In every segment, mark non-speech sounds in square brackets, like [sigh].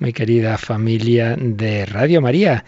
muy querida familia de Radio María.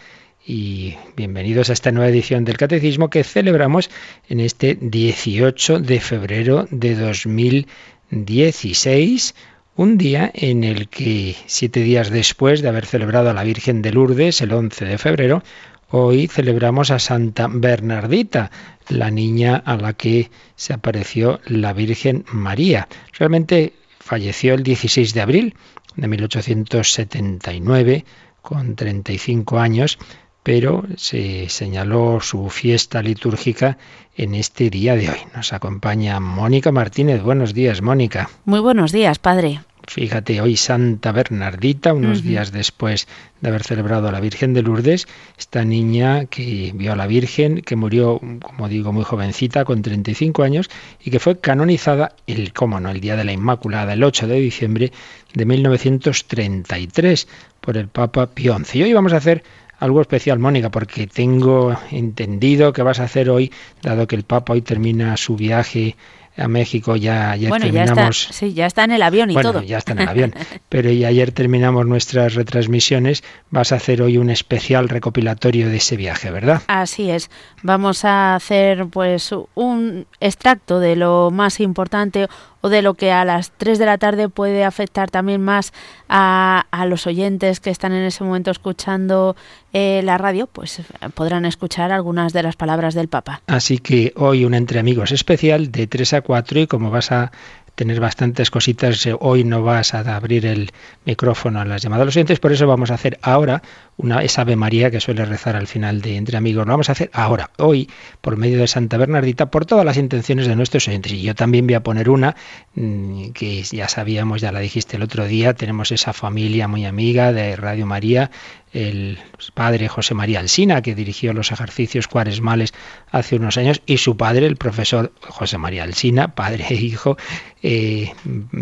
Y bienvenidos a esta nueva edición del Catecismo que celebramos en este 18 de febrero de 2016, un día en el que, siete días después de haber celebrado a la Virgen de Lourdes, el 11 de febrero, hoy celebramos a Santa Bernardita, la niña a la que se apareció la Virgen María. Realmente falleció el 16 de abril de 1879, con 35 años, pero se señaló su fiesta litúrgica en este día de hoy. Nos acompaña Mónica Martínez. Buenos días, Mónica. Muy buenos días, padre. Fíjate, hoy Santa Bernardita, unos días después de haber celebrado a la Virgen de Lourdes, esta niña que vio a la Virgen, que murió, como digo, muy jovencita, con 35 años, y que fue canonizada, el, cómo no, el Día de la Inmaculada, el 8 de diciembre de 1933, por el Papa Pío XI. Y hoy vamos a hacer algo especial, Mónica, porque tengo entendido que vas a hacer hoy, dado que el Papa hoy termina su viaje a México ya ayer terminamos. Ya está, sí, ya está en el avión y bueno, todo. Ya está en el avión. [laughs] Pero y ayer terminamos nuestras retransmisiones. Vas a hacer hoy un especial recopilatorio de ese viaje, ¿verdad? Así es. Vamos a hacer pues un extracto de lo más importante o de lo que a las 3 de la tarde puede afectar también más a, a los oyentes que están en ese momento escuchando eh, la radio, pues podrán escuchar algunas de las palabras del Papa. Así que hoy un entre amigos especial de 3 a 4 y como vas a tener bastantes cositas. Eh, hoy no vas a abrir el micrófono a las llamadas los oyentes, por eso vamos a hacer ahora una, esa Ave María que suele rezar al final de Entre Amigos. Lo vamos a hacer ahora, hoy, por medio de Santa Bernardita, por todas las intenciones de nuestros oyentes. Y yo también voy a poner una mm, que ya sabíamos, ya la dijiste el otro día, tenemos esa familia muy amiga de Radio María, el padre José María Alsina, que dirigió los ejercicios cuaresmales hace unos años, y su padre, el profesor José María Alsina, padre e hijo, eh,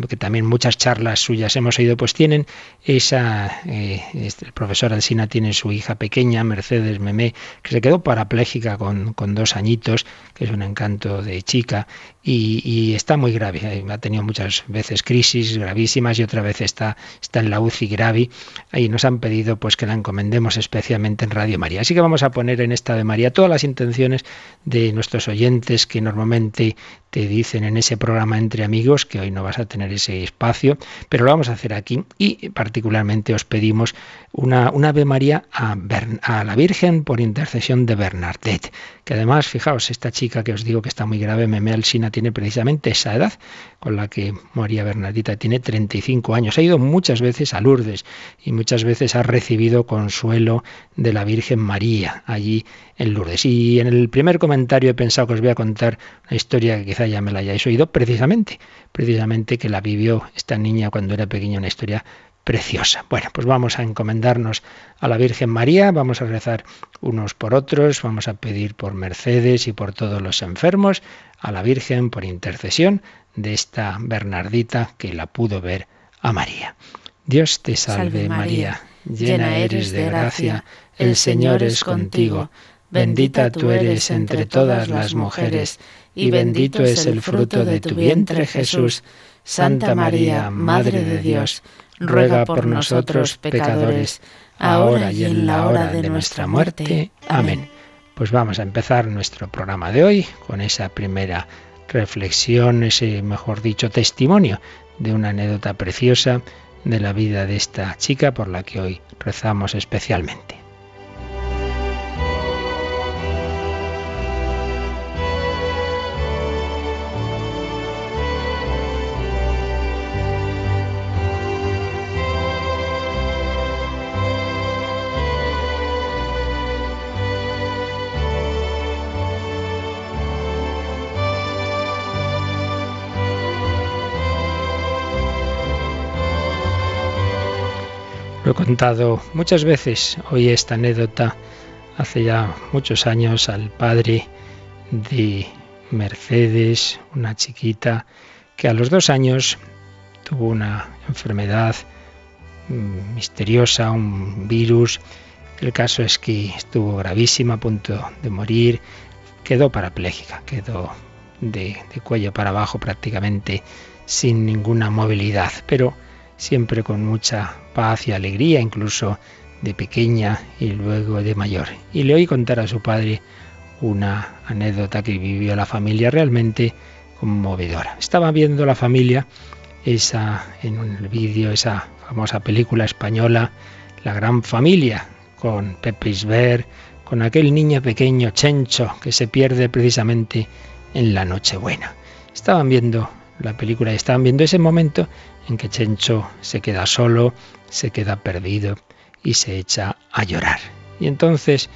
que también muchas charlas suyas hemos oído, pues tienen esa, eh, este, el profesor Alsina tiene su hija pequeña, Mercedes Memé, que se quedó parapléjica con, con dos añitos, que es un encanto de chica, y, está muy grave. Eh, ha tenido muchas veces crisis gravísimas y otra vez está, está en la UCI grave. Ahí nos han pedido pues que la encomendemos especialmente en Radio María. Así que vamos a poner en esta de María todas las intenciones de nuestros oyentes que normalmente te dicen en ese programa Entre Amigos, que hoy no vas a tener ese espacio, pero lo vamos a hacer aquí y particularmente os pedimos una, una Ave María a, la Virgen por intercesión de Bernadette, que además, fijaos, esta chica que os digo que está muy grave, Meme Alsina, tiene precisamente esa edad con la que María Bernardita tiene 35 años. Ha ido muchas veces a Lourdes y muchas veces ha recibido consuelo de la Virgen María allí en Lourdes. Y en el primer comentario he pensado que os voy a contar una historia que quizá ya me la hayáis oído, precisamente, precisamente que la vivió esta niña cuando era pequeña, una historia preciosa. Bueno, pues vamos a encomendarnos a la Virgen María, vamos a rezar unos por otros, vamos a pedir por Mercedes y por todos los enfermos, a la Virgen por intercesión de esta Bernardita que la pudo ver a María. Dios te salve, María, llena eres de gracia, el Señor es contigo, bendita tú eres entre todas las mujeres, y bendito es el fruto de tu vientre Jesús. Santa María, Madre de Dios, ruega por nosotros pecadores, ahora y en la hora de nuestra muerte. Amén. Pues vamos a empezar nuestro programa de hoy con esa primera reflexión, ese, mejor dicho, testimonio de una anécdota preciosa de la vida de esta chica por la que hoy rezamos especialmente. Contado muchas veces hoy esta anécdota. Hace ya muchos años al padre de Mercedes, una chiquita que a los dos años tuvo una enfermedad mm, misteriosa, un virus. El caso es que estuvo gravísima, a punto de morir, quedó parapléjica, quedó de, cuello para abajo prácticamente sin ninguna movilidad, pero siempre con mucha paz y alegría, incluso de pequeña y luego de mayor. Y le oí contar a su padre una anécdota que vivió la familia realmente conmovedora. Estaba viendo la familia esa en un vídeo esa famosa película española La gran familia con Pepe Isber, con aquel niño pequeño Chencho que se pierde precisamente en la Nochebuena. Estaban viendo la película y estaban viendo ese momento en que Chencho se queda solo, se queda perdido y se echa a llorar. Y entonces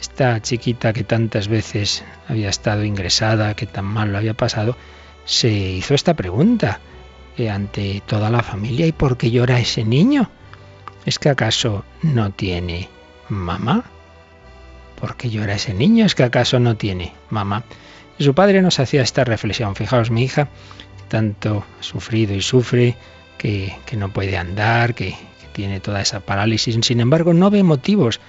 esta chiquita que tantas veces había estado ingresada, que tan mal lo había pasado, se hizo esta pregunta eh, ante toda la familia, ¿y por qué llora ese niño? ¿Es que acaso no tiene mamá? ¿Por qué llora ese niño? ¿Es que acaso no tiene mamá? Su padre nos hacía esta reflexión. Fijaos, mi hija tanto sufrido y sufre, que, no puede andar, que, tiene toda esa parálisis. Sin embargo, no ve motivos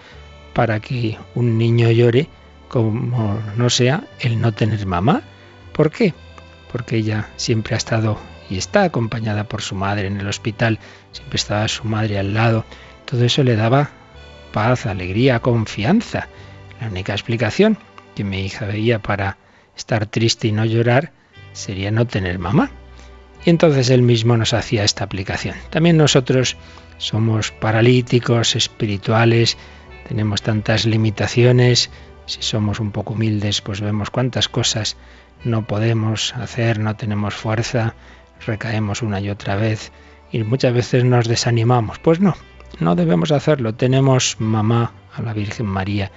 para que un niño llore como no sea el no tener mamá. ¿Por qué? Porque ella siempre ha estado y está acompañada por su madre en el hospital, siempre estaba su madre al lado. Todo eso le daba paz, alegría, confianza. La única explicación que mi hija veía para estar triste y no llorar sería no tener mamá. Y entonces él mismo nos hacía esta aplicación. También nosotros somos paralíticos espirituales, tenemos tantas limitaciones, si somos un poco humildes, pues vemos cuántas cosas no podemos hacer, no tenemos fuerza, recaemos una y otra vez y muchas veces nos desanimamos. Pues no, no debemos hacerlo. Tenemos mamá a la Virgen María,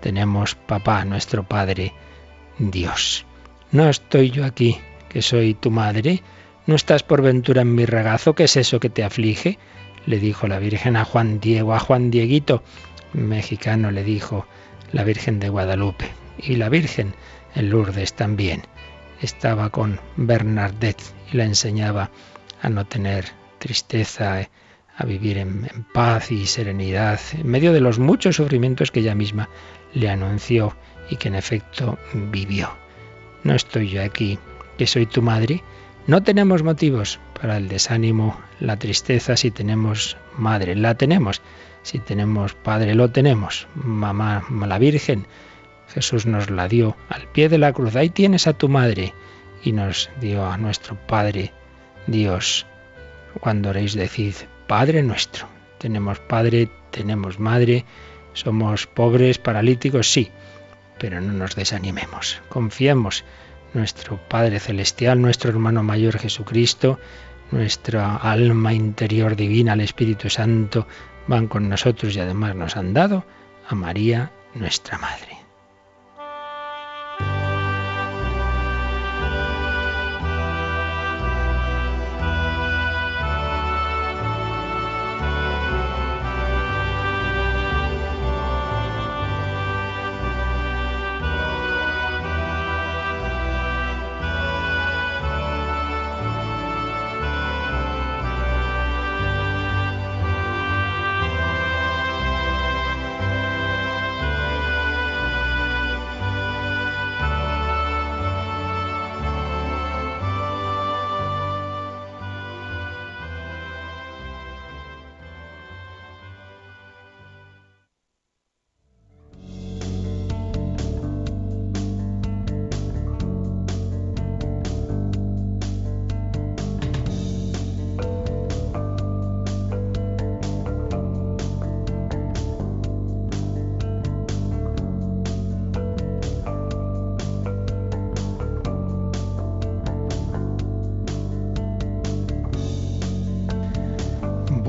tenemos papá, nuestro Padre, Dios. No estoy yo aquí, que soy tu madre. ¿No estás por ventura en mi regazo? ¿Qué es eso que te aflige? le dijo la Virgen a Juan Diego, a Juan Dieguito, mexicano le dijo la Virgen de Guadalupe. Y la Virgen en Lourdes también. Estaba con Bernadette y la enseñaba a no tener tristeza, a vivir en, en, paz y serenidad, en medio de los muchos sufrimientos que ella misma le anunció y que en efecto vivió. No estoy yo aquí, que soy tu madre. No tenemos motivos para el desánimo, la tristeza si tenemos madre, la tenemos. Si tenemos padre, lo tenemos. Mamá, la Virgen, Jesús nos la dio al pie de la cruz. Ahí tienes a tu madre. Y nos dio a nuestro Padre, Dios. Cuando oréis, decid, Padre nuestro. Tenemos Padre, tenemos Madre, somos pobres, paralíticos, sí pero no nos desanimemos. Confiemos nuestro Padre Celestial, nuestro hermano mayor Jesucristo, nuestra alma interior divina, el Espíritu Santo, van con nosotros y además nos han dado a María, nuestra Madre.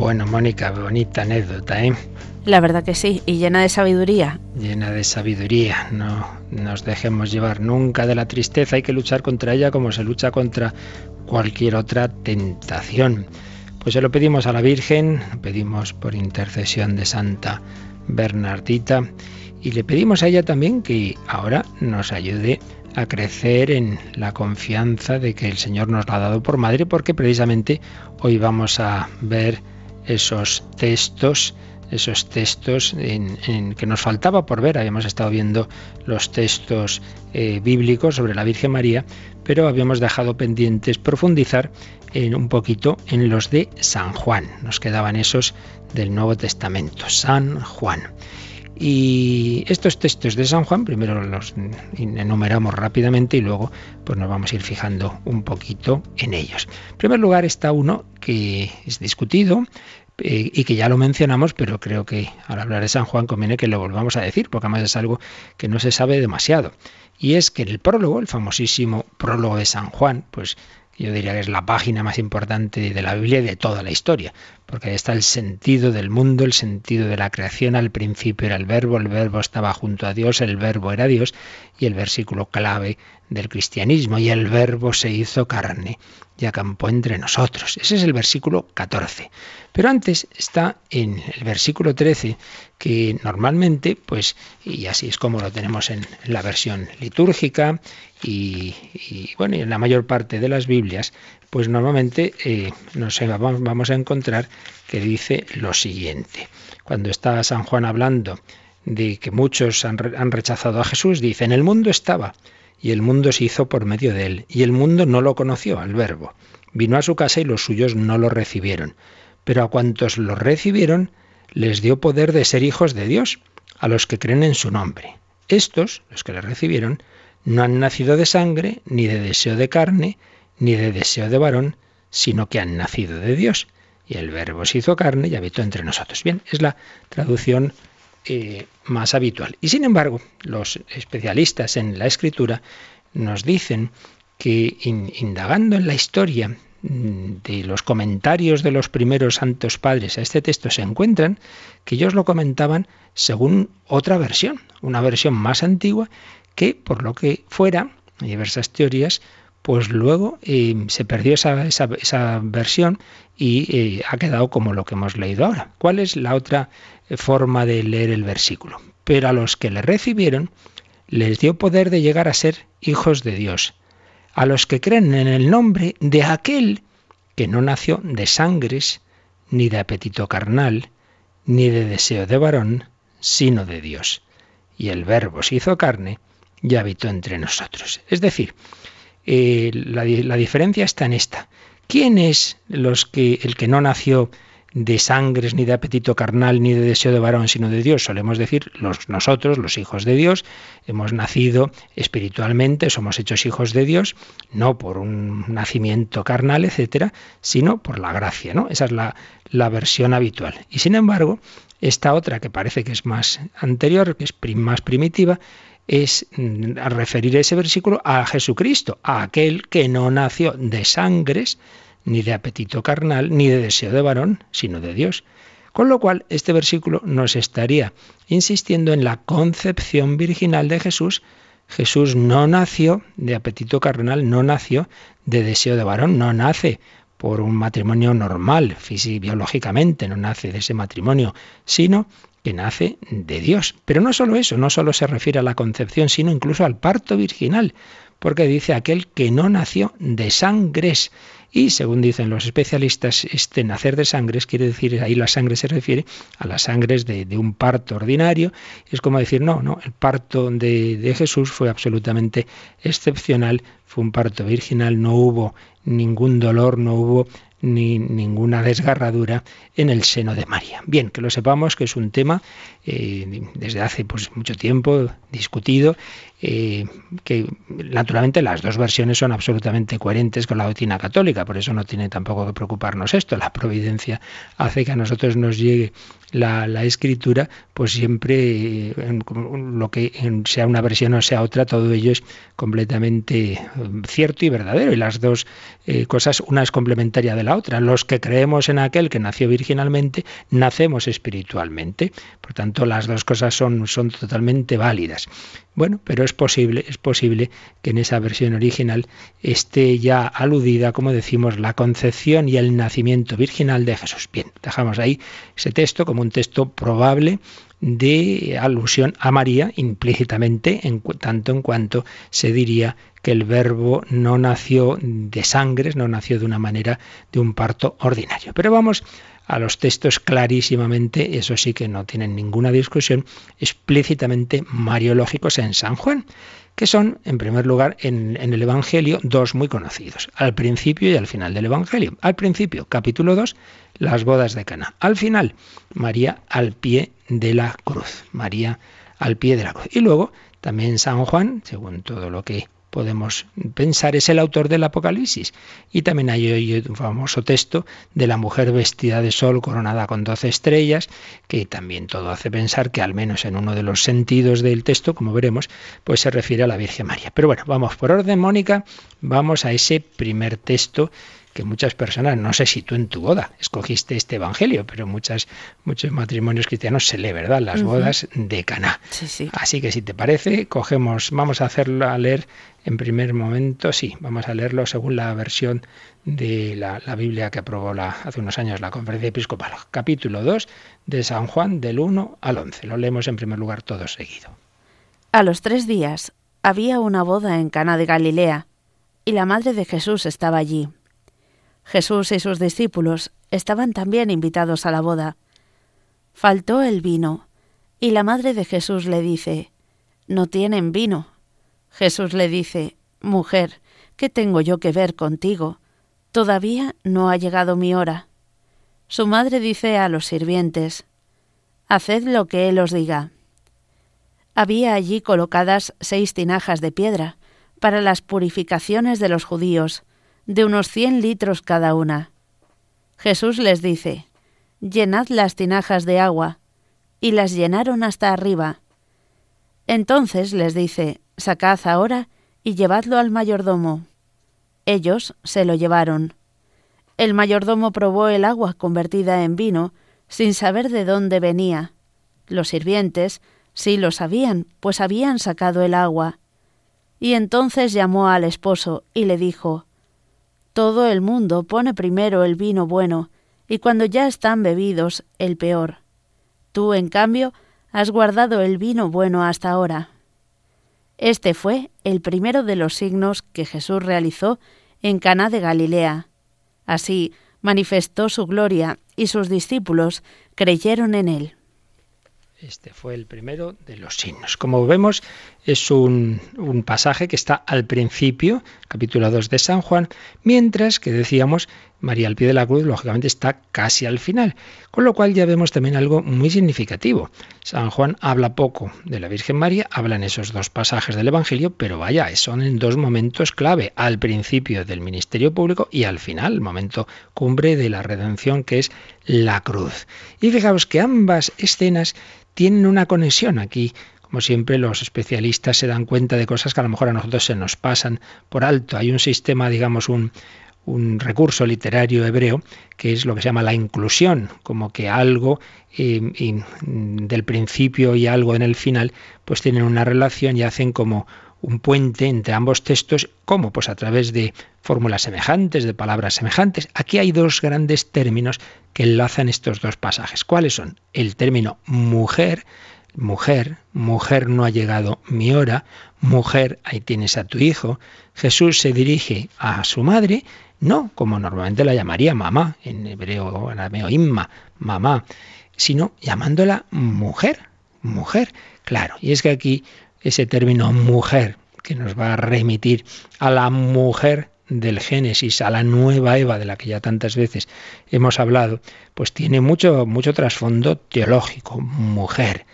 Bueno, Mónica, bonita anécdota, ¿eh? La verdad que sí, y llena de sabiduría. Llena de sabiduría. No nos dejemos llevar nunca de la tristeza, hay que luchar contra ella como se lucha contra cualquier otra tentación. Pues se lo pedimos a la Virgen, pedimos por intercesión de Santa Bernardita y le pedimos a ella también que ahora nos ayude a crecer en la confianza de que el Señor nos la ha dado por madre, porque precisamente hoy vamos a ver esos textos esos textos en, que nos faltaba por ver. Habíamos estado viendo los textos eh, bíblicos sobre la Virgen María, pero habíamos dejado pendientes profundizar en un poquito en los de San Juan. Nos quedaban esos del Nuevo Testamento, San Juan. Y estos textos de San Juan, primero los enumeramos rápidamente y luego pues nos vamos a ir fijando un poquito en ellos. En primer lugar está uno que es discutido, eh, y que ya lo mencionamos, pero creo que al hablar de San Juan conviene que lo volvamos a decir, porque además es algo que no se sabe demasiado. Y es que el prólogo, el famosísimo prólogo de San Juan, pues yo diría que es la página más importante de la Biblia y de toda la historia, porque ahí está el sentido del mundo, el sentido de la creación. Al principio era el verbo, el verbo estaba junto a Dios, el verbo era Dios, y el versículo clave del cristianismo, y el verbo se hizo carne y acampó entre nosotros. Ese es el versículo 14. Pero antes está en el versículo 13, que normalmente, pues, y así es como lo tenemos en la versión litúrgica y, bueno, y en la mayor parte de las Biblias, pues normalmente eh, nos vamos, a encontrar que dice lo siguiente. Cuando está San Juan hablando de que muchos han, han rechazado a Jesús, dice, en el mundo estaba y el mundo se hizo por medio de él, y el mundo no lo conoció, al verbo. Vino a su casa y los suyos no lo recibieron. Pero a cuantos lo recibieron, les dio poder de ser hijos de Dios, a los que creen en su nombre. Estos, los que le recibieron, no han nacido de sangre, ni de deseo de carne, ni de deseo de varón, sino que han nacido de Dios. Y el verbo se hizo carne y habitó entre nosotros. Bien, es la traducción eh, más habitual. Y sin embargo, los especialistas en la escritura nos dicen que indagando en la historia mm, de los comentarios de los primeros santos padres a este texto se encuentran que ellos lo comentaban según otra versión, una versión más antigua que por lo que fuera, hay diversas teorías, pues luego eh, se perdió esa, esa, versión y eh, ha quedado como lo que hemos leído ahora. ¿Cuál es la otra forma de leer el versículo. Pero a los que le recibieron les dio poder de llegar a ser hijos de Dios, a los que creen en el nombre de aquel que no nació de sangres, ni de apetito carnal, ni de deseo de varón, sino de Dios. Y el Verbo se hizo carne y habitó entre nosotros. Es decir, eh, la, la, diferencia está en esta. ¿Quién es los que, el que no nació de sangres, ni de apetito carnal, ni de deseo de varón, sino de Dios. Solemos decir, los, nosotros, los hijos de Dios, hemos nacido espiritualmente, somos hechos hijos de Dios, no por un nacimiento carnal, etcétera, sino por la gracia. ¿no? Esa es la, la versión habitual. Y sin embargo, esta otra, que parece que es más anterior, que es más primitiva, es mm, referir ese versículo a Jesucristo, a aquel que no nació de sangres, ni de apetito carnal, ni de deseo de varón, sino de Dios. Con lo cual, este versículo nos estaría insistiendo en la concepción virginal de Jesús. Jesús no nació de apetito carnal, no nació de deseo de varón, no nace por un matrimonio normal, biológicamente, no nace de ese matrimonio, sino que nace de Dios. Pero no solo eso, no solo se refiere a la concepción, sino incluso al parto virginal, porque dice aquel que no nació de sangres. Y según dicen los especialistas, este nacer de sangres quiere decir, ahí la sangre se refiere a las sangres de, un parto ordinario. Es como decir, no, no, el parto de, de Jesús fue absolutamente excepcional, fue un parto virginal, no hubo ningún dolor, no hubo ni ninguna desgarradura en el seno de María. Bien, que lo sepamos que es un tema eh, desde hace pues, mucho tiempo discutido, eh, que naturalmente las dos versiones son absolutamente coherentes con la doctrina católica, por eso no tiene tampoco que preocuparnos esto. La providencia hace que a nosotros nos llegue la, escritura, pues siempre eh, lo que sea una versión o sea otra, todo ello es completamente cierto y verdadero. Y las dos cosas, una es complementaria de la otra. Los que creemos en aquel que nació virginalmente, nacemos espiritualmente. Por tanto, las dos cosas son, son totalmente válidas. Bueno, pero es posible, es posible que en esa versión original esté ya aludida, como decimos, la concepción y el nacimiento virginal de Jesús. Bien, dejamos ahí ese texto como un texto probable de alusión a María implícitamente, en tanto en cuanto se diría que el verbo no nació de sangres, no nació de una manera de un parto ordinario. Pero vamos a los textos clarísimamente, eso sí que no tienen ninguna discusión, explícitamente mariológicos en San Juan, que son, en primer lugar, en, el Evangelio, dos muy conocidos, al principio y al final del Evangelio. Al principio, capítulo 2, las bodas de Cana. Al final, María al pie de la cruz. María al pie de la cruz. Y luego, también San Juan, según todo lo que podemos pensar, es el autor del Apocalipsis. Y también hay un famoso texto de la mujer vestida de sol coronada con doce estrellas, que también todo hace pensar que al menos en uno de los sentidos del texto, como veremos, pues se refiere a la Virgen María. Pero bueno, vamos por orden, Mónica, vamos a ese primer texto que muchas personas, no sé si tú en tu boda escogiste este evangelio, pero muchas, muchos matrimonios cristianos se lee, ¿verdad? Las bodas de Caná. Así que si te parece, cogemos, vamos a hacerlo a leer en primer momento, sí, vamos a leerlo según la versión de la, Biblia que aprobó la, hace unos años la conferencia episcopal. Capítulo 2 de San Juan del 1 al 11. Lo leemos en primer lugar todo seguido. A los tres días había una boda en Cana de Galilea y la madre de Jesús estaba allí. Jesús y sus discípulos estaban también invitados a la boda. Faltó el vino, y la madre de Jesús le dice, No tienen vino. Jesús le dice, Mujer, ¿qué tengo yo que ver contigo? Todavía no ha llegado mi hora. Su madre dice a los sirvientes, Haced lo que él os diga. Había allí colocadas seis tinajas de piedra para las purificaciones de los judíos, de unos cien litros cada una. Jesús les dice, Llenad las tinajas de agua, y las llenaron hasta arriba. Entonces les dice, Sacad ahora y llevadlo al mayordomo. Ellos se lo llevaron. El mayordomo probó el agua convertida en vino, sin saber de dónde venía. Los sirvientes sí lo sabían, pues habían sacado el agua. Y entonces llamó al esposo y le dijo, todo el mundo pone primero el vino bueno, y cuando ya están bebidos, el peor. Tú, en cambio, has guardado el vino bueno hasta ahora. Este fue el primero de los signos que Jesús realizó en Caná de Galilea. Así manifestó su gloria y sus discípulos creyeron en él. Este fue el primero de los signos. Como vemos, es un, pasaje que está al principio, capítulo 2 de San Juan, mientras que decíamos, María al pie de la cruz, lógicamente está casi al final. Con lo cual ya vemos también algo muy significativo. San Juan habla poco de la Virgen María, habla en esos dos pasajes del Evangelio, pero vaya, son en dos momentos clave, al principio del ministerio público y al final, el momento cumbre de la redención, que es la cruz. Y fijaos que ambas escenas tienen una conexión aquí. Como siempre, los especialistas se dan cuenta de cosas que a lo mejor a nosotros se nos pasan por alto. Hay un sistema, digamos, un, recurso literario hebreo que es lo que se llama la inclusión, como que algo eh, del principio y algo en el final, pues tienen una relación y hacen como un puente entre ambos textos, ¿cómo? Pues a través de fórmulas semejantes, de palabras semejantes. Aquí hay dos grandes términos que enlazan estos dos pasajes. ¿Cuáles son? El término mujer, mujer, mujer no ha llegado mi hora, mujer, ahí tienes a tu hijo. Jesús se dirige a su madre, no como normalmente la llamaría mamá, en hebreo o arameo imma, mamá, sino llamándola mujer, mujer. Claro, y es que aquí ese término mujer, que nos va a remitir a la mujer del Génesis, a la nueva Eva de la que ya tantas veces hemos hablado, pues tiene mucho, mucho trasfondo teológico. Mujer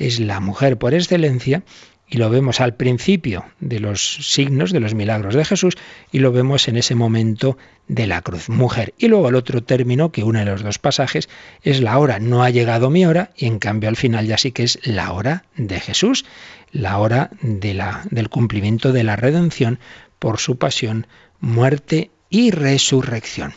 es la mujer por excelencia y lo vemos al principio de los signos, de los milagros de Jesús, y lo vemos en ese momento de la cruz, mujer. Y luego el otro término que une los dos pasajes es la hora, no ha llegado mi hora, y en cambio al final ya sí que es la hora de Jesús, la hora del cumplimiento de la redención por su pasión, muerte y resurrección.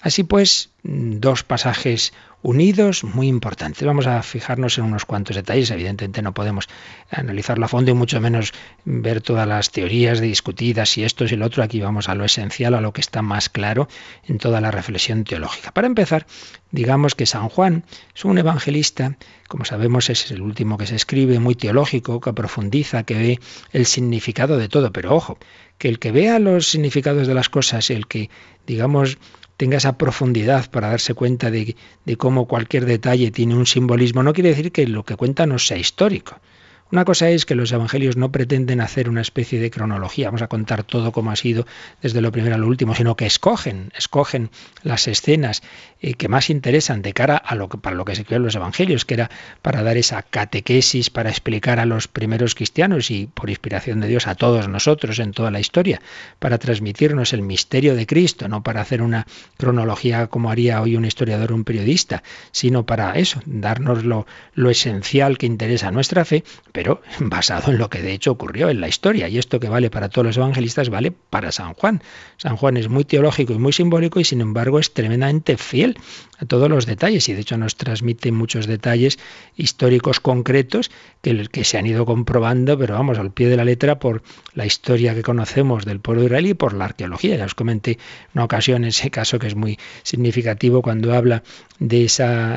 Así pues, dos pasajes unidos muy importantes. Vamos a fijarnos en unos cuantos detalles. Evidentemente no podemos analizarlo a fondo y mucho menos ver todas las teorías discutidas y esto y lo otro. Aquí vamos a lo esencial, a lo que está más claro en toda la reflexión teológica. Para empezar, digamos que San Juan es un evangelista, como sabemos es el último que se escribe, muy teológico, que profundiza, que ve el significado de todo. Pero ojo, que el que vea los significados de las cosas, el que, digamos, tenga esa profundidad para darse cuenta de, cómo cualquier detalle tiene un simbolismo, no quiere decir que lo que cuenta no sea histórico. Una cosa es que los evangelios no pretenden hacer una especie de cronología, vamos a contar todo como ha sido desde lo primero a lo último, sino que escogen, escogen las escenas eh, que más interesan de cara a lo que para lo que se creó los evangelios, que era para dar esa catequesis, para explicar a los primeros cristianos y por inspiración de Dios a todos nosotros en toda la historia, para transmitirnos el misterio de Cristo, no para hacer una cronología como haría hoy un historiador o un periodista, sino para eso, darnos lo, lo esencial que interesa a nuestra fe, pero [laughs] basado en lo que de hecho ocurrió en la historia. Y esto que vale para todos los evangelistas vale para San Juan. San Juan es muy teológico y muy simbólico y sin embargo es tremendamente fiel a todos los detalles y de hecho nos transmite muchos detalles históricos concretos que, se han ido comprobando, pero vamos, al pie de la letra por la historia que conocemos del pueblo israelí y por la arqueología. Ya os comenté una ocasión ese caso que es muy significativo cuando habla de,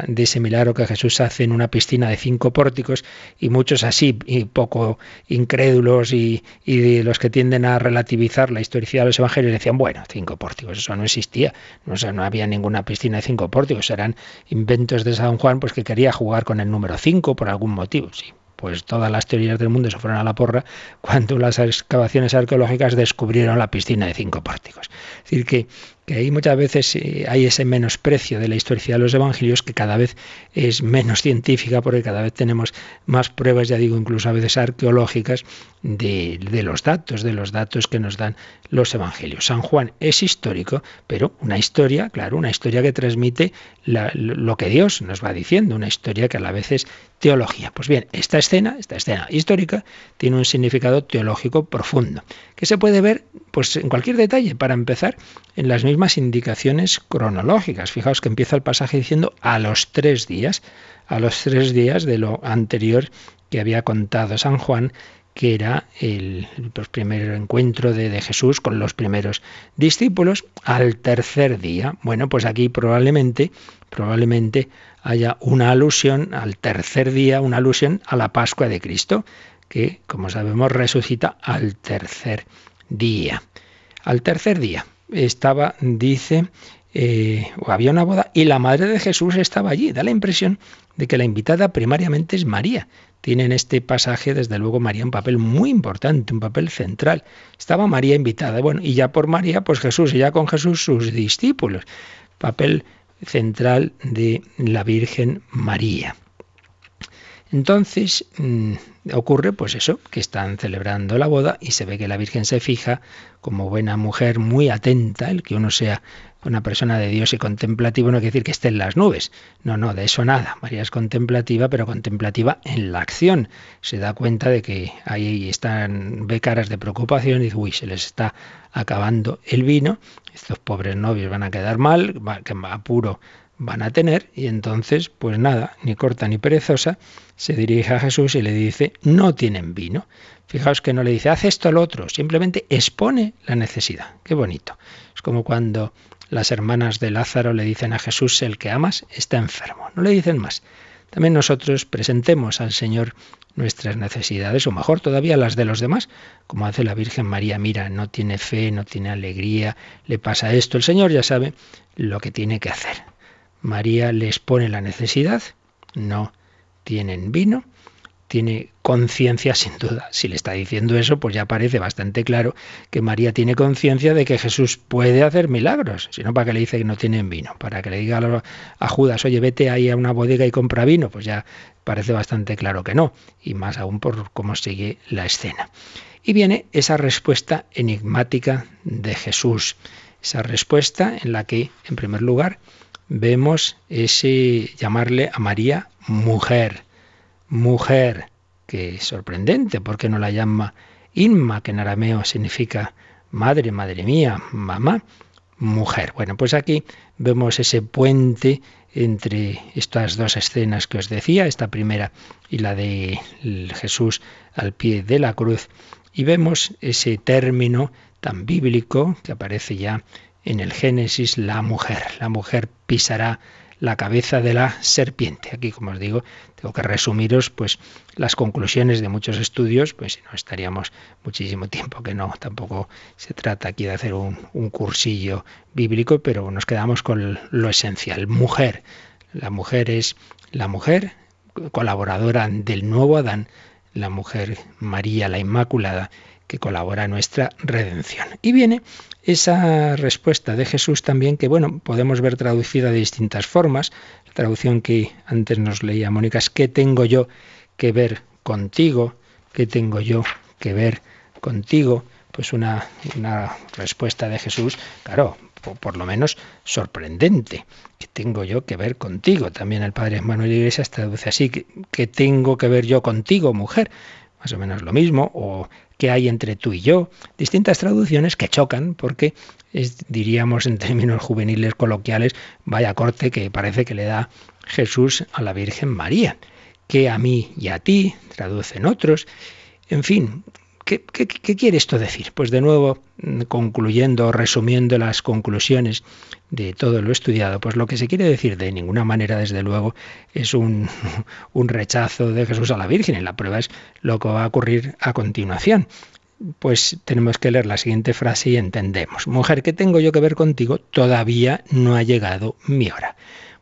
de ese milagro que Jesús hace en una piscina de cinco pórticos y muchos así y, poco incrédulos y, y, los que tienden a relativizar la historicidad de los evangelios decían, bueno, cinco pórticos, eso no existía, no, no había ninguna piscina de cinco pórticos, eran inventos de San Juan pues que quería jugar con el número cinco por algún motivo, sí, pues todas las teorías del mundo se fueron a la porra cuando las excavaciones arqueológicas descubrieron la piscina de cinco pórticos. Es decir, que que ahí muchas veces eh, hay ese menosprecio de la historicidad de los evangelios que cada vez es menos científica porque cada vez tenemos más pruebas, ya digo, incluso a veces arqueológicas, de, los datos, de los datos que nos dan los evangelios. San Juan es histórico, pero una historia, claro, una historia que transmite lo que Dios nos va diciendo, una historia que a la vez es teología. Pues bien, esta escena, esta escena histórica, tiene un significado teológico profundo, que se puede ver pues, en cualquier detalle. Para empezar, en las mismas indicaciones cronológicas. Fijaos que empieza el pasaje diciendo a los tres días, a los tres días de lo anterior que había contado San Juan, que era el, primer encuentro de, de, Jesús con los primeros discípulos, al tercer día. Bueno, pues aquí probablemente, probablemente haya una alusión al tercer día, una alusión a la Pascua de Cristo, que, como sabemos, resucita al tercer día. Al tercer día estaba, dice, eh, había una boda y la madre de Jesús estaba allí. Da la impresión de que la invitada primariamente es María. Tiene en este pasaje, desde luego, María un papel muy importante, un papel central. Estaba María invitada. Bueno, y ya por María, pues Jesús, y ya con Jesús sus discípulos. Papel central de la Virgen María. Entonces mm, ocurre pues eso, que están celebrando la boda y se ve que la Virgen se fija como buena mujer muy atenta, el que uno sea una persona de Dios y contemplativo no quiere decir que esté en las nubes. No, no, de eso nada. María es contemplativa, pero contemplativa en la acción. Se da cuenta de que ahí están, ve caras de preocupación y dice, uy, se les está acabando el vino, estos pobres novios van a quedar mal, que apuro van a tener y entonces, pues nada, ni corta ni perezosa, se dirige a Jesús y le dice, no tienen vino. Fijaos que no le dice, haz esto lo otro, simplemente expone la necesidad. Qué bonito. Es como cuando las hermanas de Lázaro le dicen a Jesús, el que amas está enfermo. No le dicen más. También nosotros presentemos al Señor nuestras necesidades, o mejor todavía las de los demás, como hace la Virgen María, mira, no tiene fe, no tiene alegría, le pasa esto, el Señor ya sabe lo que tiene que hacer. María les pone la necesidad, no tienen vino, tiene conciencia [laughs] sin duda. Si le está diciendo eso, pues ya parece bastante claro que María tiene conciencia de que Jesús puede hacer milagros. Si no, ¿para qué le dice que no tienen vino? Para que le diga a Judas, oye, vete ahí a una bodega y compra vino, pues ya parece bastante claro que no. Y más aún por cómo sigue la escena. Y viene esa respuesta enigmática de Jesús. Esa respuesta en la que, en primer lugar, vemos ese llamarle a María mujer, mujer, que es sorprendente, porque no la llama Inma, que en arameo significa madre, madre mía, mamá, mujer. Bueno, pues aquí vemos ese puente entre estas dos escenas que os decía, esta primera y la de Jesús al pie de la cruz, y vemos ese término tan bíblico que aparece ya en el Génesis, la mujer. La mujer pisará la cabeza de la serpiente. Aquí, como os digo, tengo que resumiros pues las conclusiones de muchos estudios, pues si no estaríamos muchísimo tiempo, que no, tampoco se trata aquí de hacer un, un cursillo bíblico, pero nos quedamos con lo esencial. Mujer. La mujer es la mujer colaboradora del nuevo Adán, la mujer María la Inmaculada, que colabora en nuestra redención. Y viene esa respuesta de Jesús también que, bueno, podemos ver traducida de distintas formas. La traducción que antes nos leía Mónica es ¿qué tengo yo que ver contigo? ¿Qué tengo yo que ver contigo? Pues una, una respuesta de Jesús, claro, por, por, lo menos sorprendente. ¿Qué tengo yo que ver contigo? También el Padre Manuel Iglesias traduce así, ¿qué tengo que ver yo contigo, mujer? Más o menos lo mismo, o que hay entre tú y yo, distintas traducciones que chocan porque es, diríamos en términos juveniles coloquiales, vaya corte que parece que le da Jesús a la Virgen María, que a mí y a ti, traducen otros, en fin, ¿Qué, ¿Qué, qué, quiere esto decir? Pues de nuevo, concluyendo, resumiendo las conclusiones de todo lo estudiado, pues lo que se quiere decir de ninguna manera, desde luego, es un, [laughs] un rechazo de Jesús a la Virgen. Y la prueba es lo que va a ocurrir a continuación. Pues tenemos que leer la siguiente frase y entendemos. Mujer, ¿qué tengo yo que ver contigo? Todavía no ha llegado mi hora.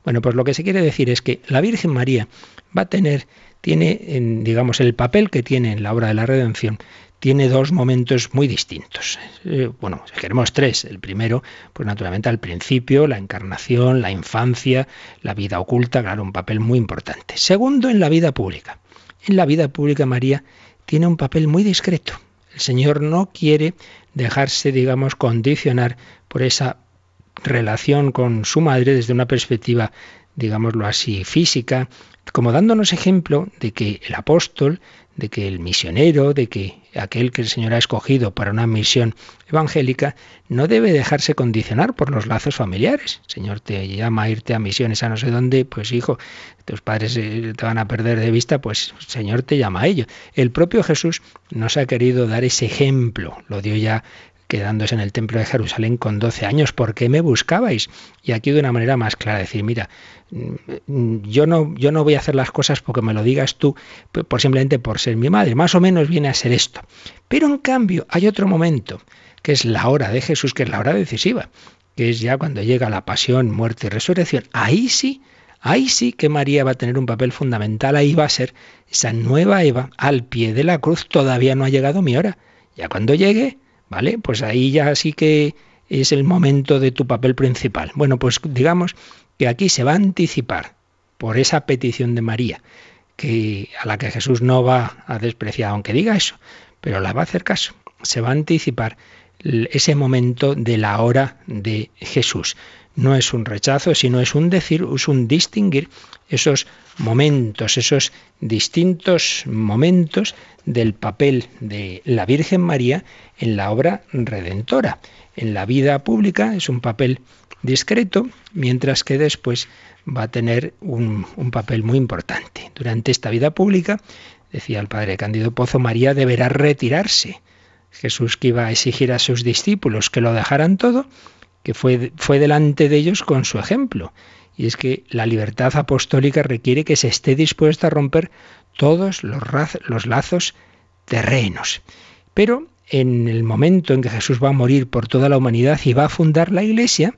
Bueno, pues lo que se quiere decir es que la Virgen María va a tener, tiene, digamos, el papel que tiene en la obra de la redención, tiene dos momentos muy distintos. Eh, bueno, si queremos tres. El primero, pues naturalmente al principio, la encarnación, la infancia, la vida oculta, claro, un papel muy importante. Segundo, en la vida pública. En la vida pública María tiene un papel muy discreto. El Señor no quiere dejarse, digamos, condicionar por esa relación con su madre desde una perspectiva, digámoslo así, física, como dándonos ejemplo de que el apóstol de que el misionero, de que aquel que el Señor ha escogido para una misión evangélica, no debe dejarse condicionar por los lazos familiares. Señor te llama a irte a misiones a no sé dónde, pues hijo, tus padres eh, te van a perder de vista, pues el Señor te llama a ello. El propio Jesús nos ha querido dar ese ejemplo, lo dio ya quedándose en el templo de Jerusalén con 12 años, ¿por qué me buscabais? Y aquí de una manera más clara, decir, mira, mm, yo no, yo no voy a hacer las cosas porque me lo digas tú, por simplemente por ser mi madre, más o menos viene a ser esto. Pero en cambio hay otro momento, que es la hora de Jesús, que es la hora decisiva, que es ya cuando llega la pasión, muerte y resurrección. Ahí sí, ahí sí que María va a tener un papel fundamental, ahí va a ser esa nueva Eva al pie de la cruz, todavía no ha llegado mi hora. Ya cuando llegue, ¿Vale? Pues ahí ya sí que es el momento de tu papel principal. Bueno, pues digamos que aquí se va a anticipar por esa petición de María, que a la que Jesús no va a despreciar, aunque diga eso, pero la va a hacer caso. Se va a anticipar ese momento de la hora de Jesús. No es un rechazo, sino es un decir, es un distinguir esos momentos, esos distintos momentos del papel de la Virgen María en la obra redentora. En la vida pública es un papel discreto, mientras que después va a tener un, papel muy importante. Durante esta vida pública, decía el padre Cándido Pozo, María deberá retirarse. Jesús que iba a exigir a sus discípulos que lo dejaran todo, que fue, fue delante de ellos con su ejemplo. Y es que la libertad apostólica requiere que se esté dispuesta a romper todos los, los lazos terrenos. Pero en el momento en que Jesús va a morir por toda la humanidad y va a fundar la iglesia,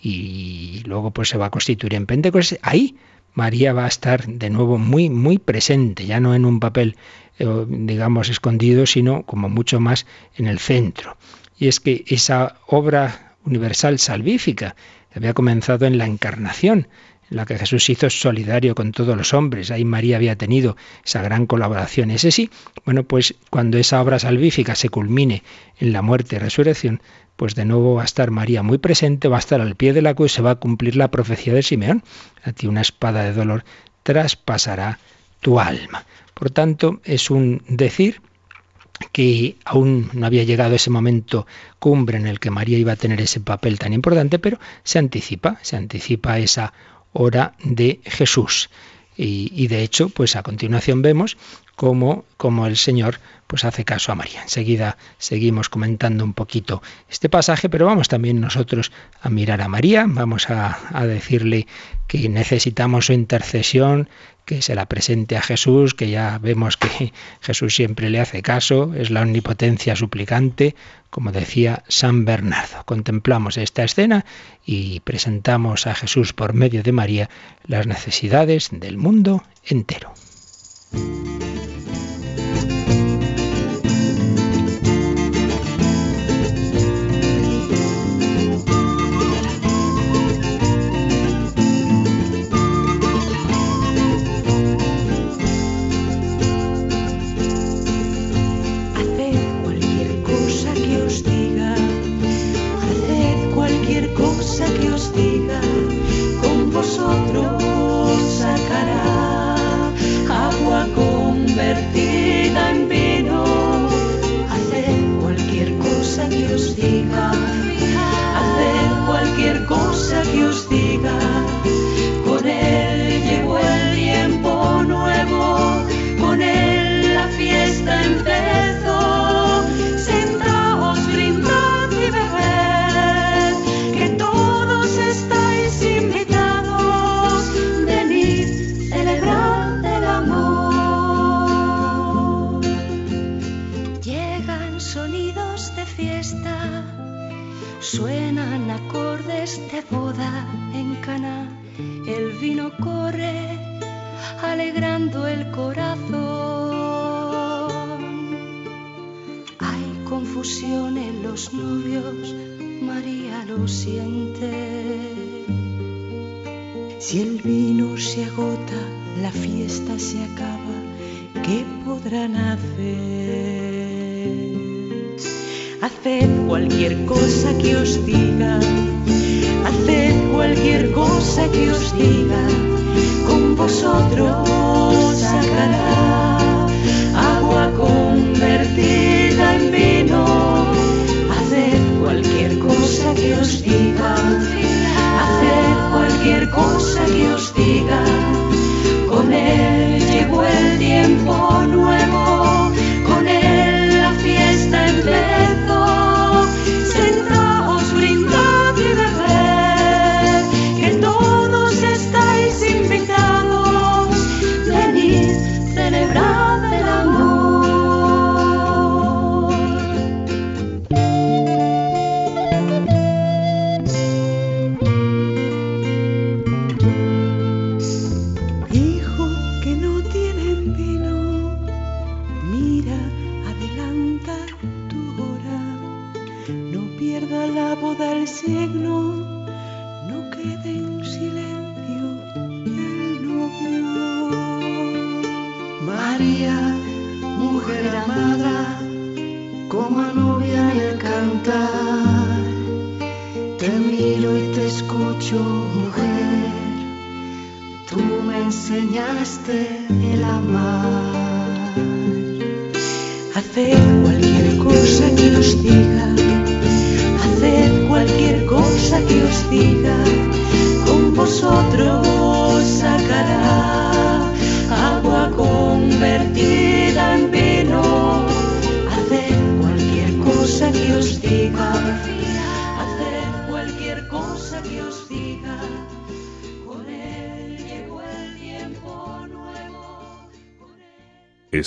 y luego pues se va a constituir en Pentecostés, ahí María va a estar de nuevo muy, muy presente, ya no en un papel, eh, digamos, escondido, sino como mucho más en el centro. Y es que esa obra universal salvífica había comenzado en la encarnación, en la que Jesús hizo solidario con todos los hombres. Ahí María había tenido esa gran colaboración. Ese sí, bueno, pues cuando esa obra salvífica se culmine en la muerte y resurrección, pues de nuevo va a estar María muy presente, va a estar al pie de la cruz, se va a cumplir la profecía de Simeón. A ti una espada de dolor traspasará tu alma. Por tanto, es un decir que aún no había llegado ese momento cumbre en el que María iba a tener ese papel tan importante, pero se anticipa, se anticipa esa hora de Jesús. Y, y de hecho, pues a continuación vemos cómo el Señor pues hace caso a María. Enseguida seguimos comentando un poquito este pasaje, pero vamos también nosotros a mirar a María, vamos a decirle que necesitamos su intercesión, que se la presente a Jesús, que ya vemos que [laughs] Jesús siempre le hace caso, es la omnipotencia suplicante, como decía San Bernardo. Contemplamos esta escena y presentamos a Jesús por medio de María las necesidades del mundo entero. Haced cualquier cosa que os diga, haced cualquier cosa que os diga.